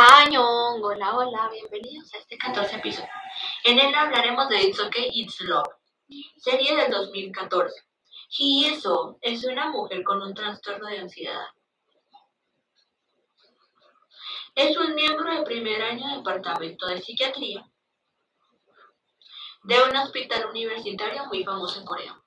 Añong, hola, hola, bienvenidos a este 14 episodio. En él hablaremos de It's Okay, It's Love, serie del 2014. eso es una mujer con un trastorno de ansiedad. Es un miembro de primer año de departamento de psiquiatría de un hospital universitario muy famoso en Corea.